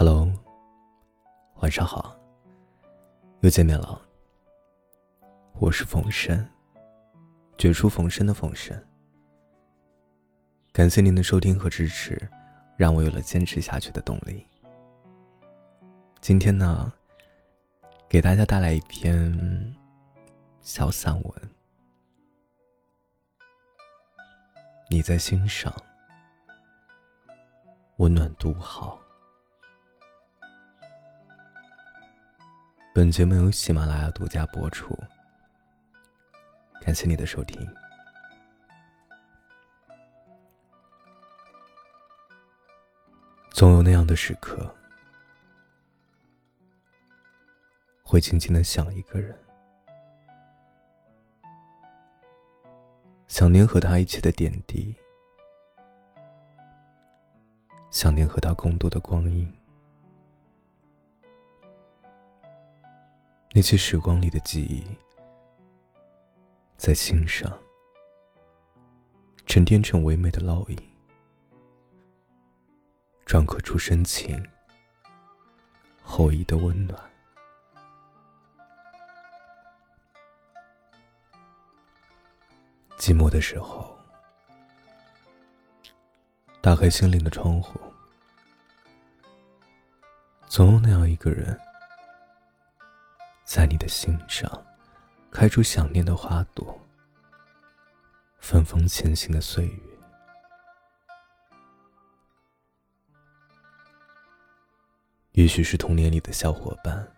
Hello，晚上好，又见面了。我是冯生，绝处逢生的冯生。感谢您的收听和支持，让我有了坚持下去的动力。今天呢，给大家带来一篇小散文。你在心上，温暖独好。本节目由喜马拉雅独家播出，感谢你的收听。总有那样的时刻，会静静的想一个人，想念和他一起的点滴，想念和他共度的光阴。那些时光里的记忆，在心上沉淀成唯美的烙印，篆刻出深情厚谊的温暖。寂寞的时候，打开心灵的窗户，总有那样一个人。在你的心上，开出想念的花朵。芬芳前行的岁月，也许是童年里的小伙伴。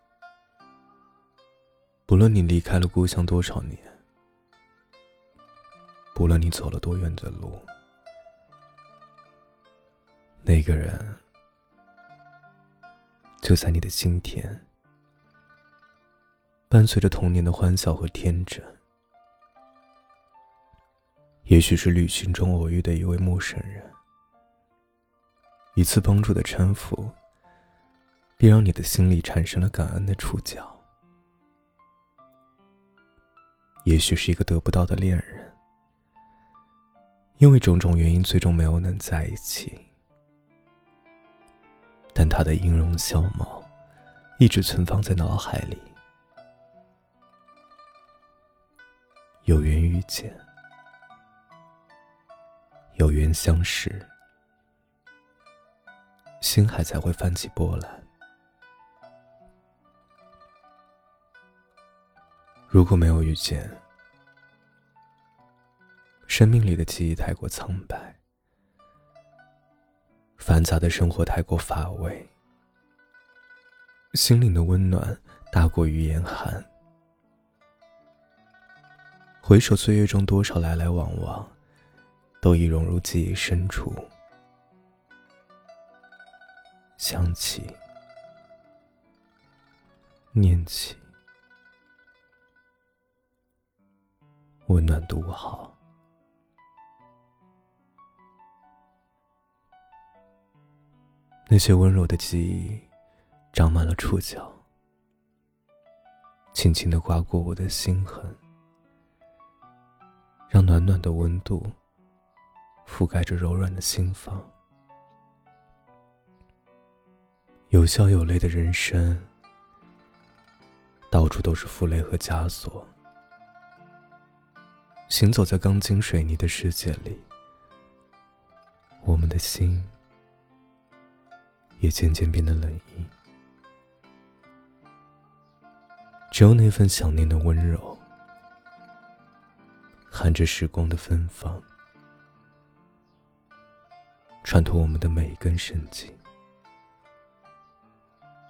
不论你离开了故乡多少年，不论你走了多远的路，那个人就在你的心田。伴随着童年的欢笑和天真，也许是旅行中偶遇的一位陌生人，一次帮助的搀扶，便让你的心里产生了感恩的触角；也许是一个得不到的恋人，因为种种原因最终没有能在一起，但他的音容笑貌一直存放在脑海里。有缘遇见，有缘相识，心海才会泛起波澜。如果没有遇见，生命里的记忆太过苍白，繁杂的生活太过乏味，心灵的温暖大过于严寒。回首岁月中多少来来往往，都已融入记忆深处。想起，念起，温暖独好。那些温柔的记忆，长满了触角，轻轻的刮过我的心痕。让暖暖的温度覆盖着柔软的心房。有笑有泪的人生，到处都是负累和枷锁。行走在钢筋水泥的世界里，我们的心也渐渐变得冷硬。只有那份想念的温柔。含着时光的芬芳，穿透我们的每一根神经，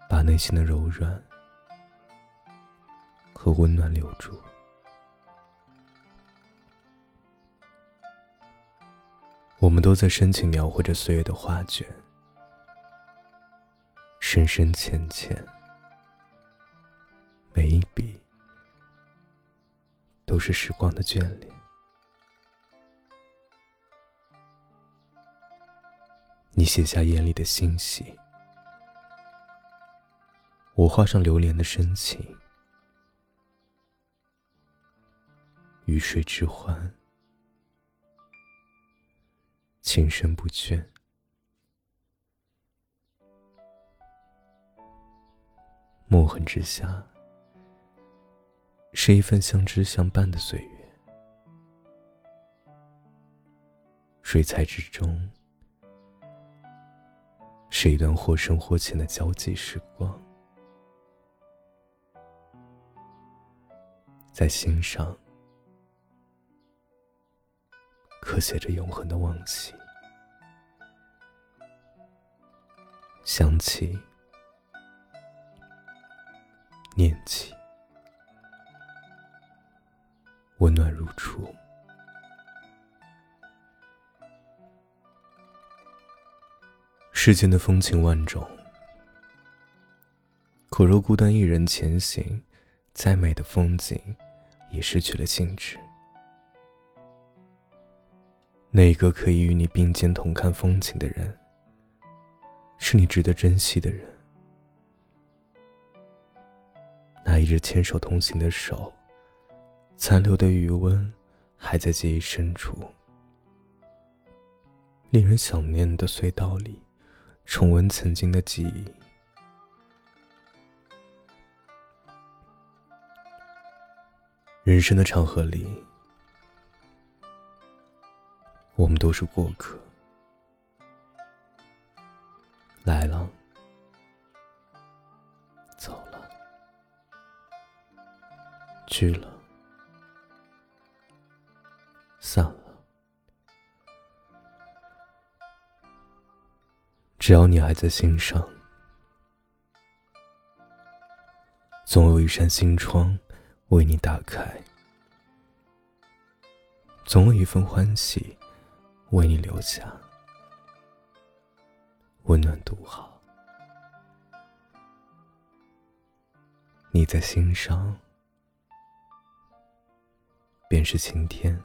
把内心的柔软和温暖留住。我们都在深情描绘着岁月的画卷，深深浅浅，每一笔都是时光的眷恋。你写下眼里的欣喜，我画上流连的深情。与水之欢，情深不倦。墨痕之下，是一份相知相伴的岁月。水彩之中，是一段或深或浅的交际时光。在心上，刻写着永恒的往昔。想起，念起，温暖如初。世间的风情万种，可若孤单一人前行，再美的风景也失去了兴致。那个可以与你并肩同看风景的人，是你值得珍惜的人。那一直牵手同行的手，残留的余温还在记忆深处，令人想念的隧道里。重温曾经的记忆。人生的长河里，我们都是过客，来了，走了，去了，散了。只要你还在心上，总有一扇心窗为你打开，总有一份欢喜为你留下，温暖独好。你在心上，便是晴天。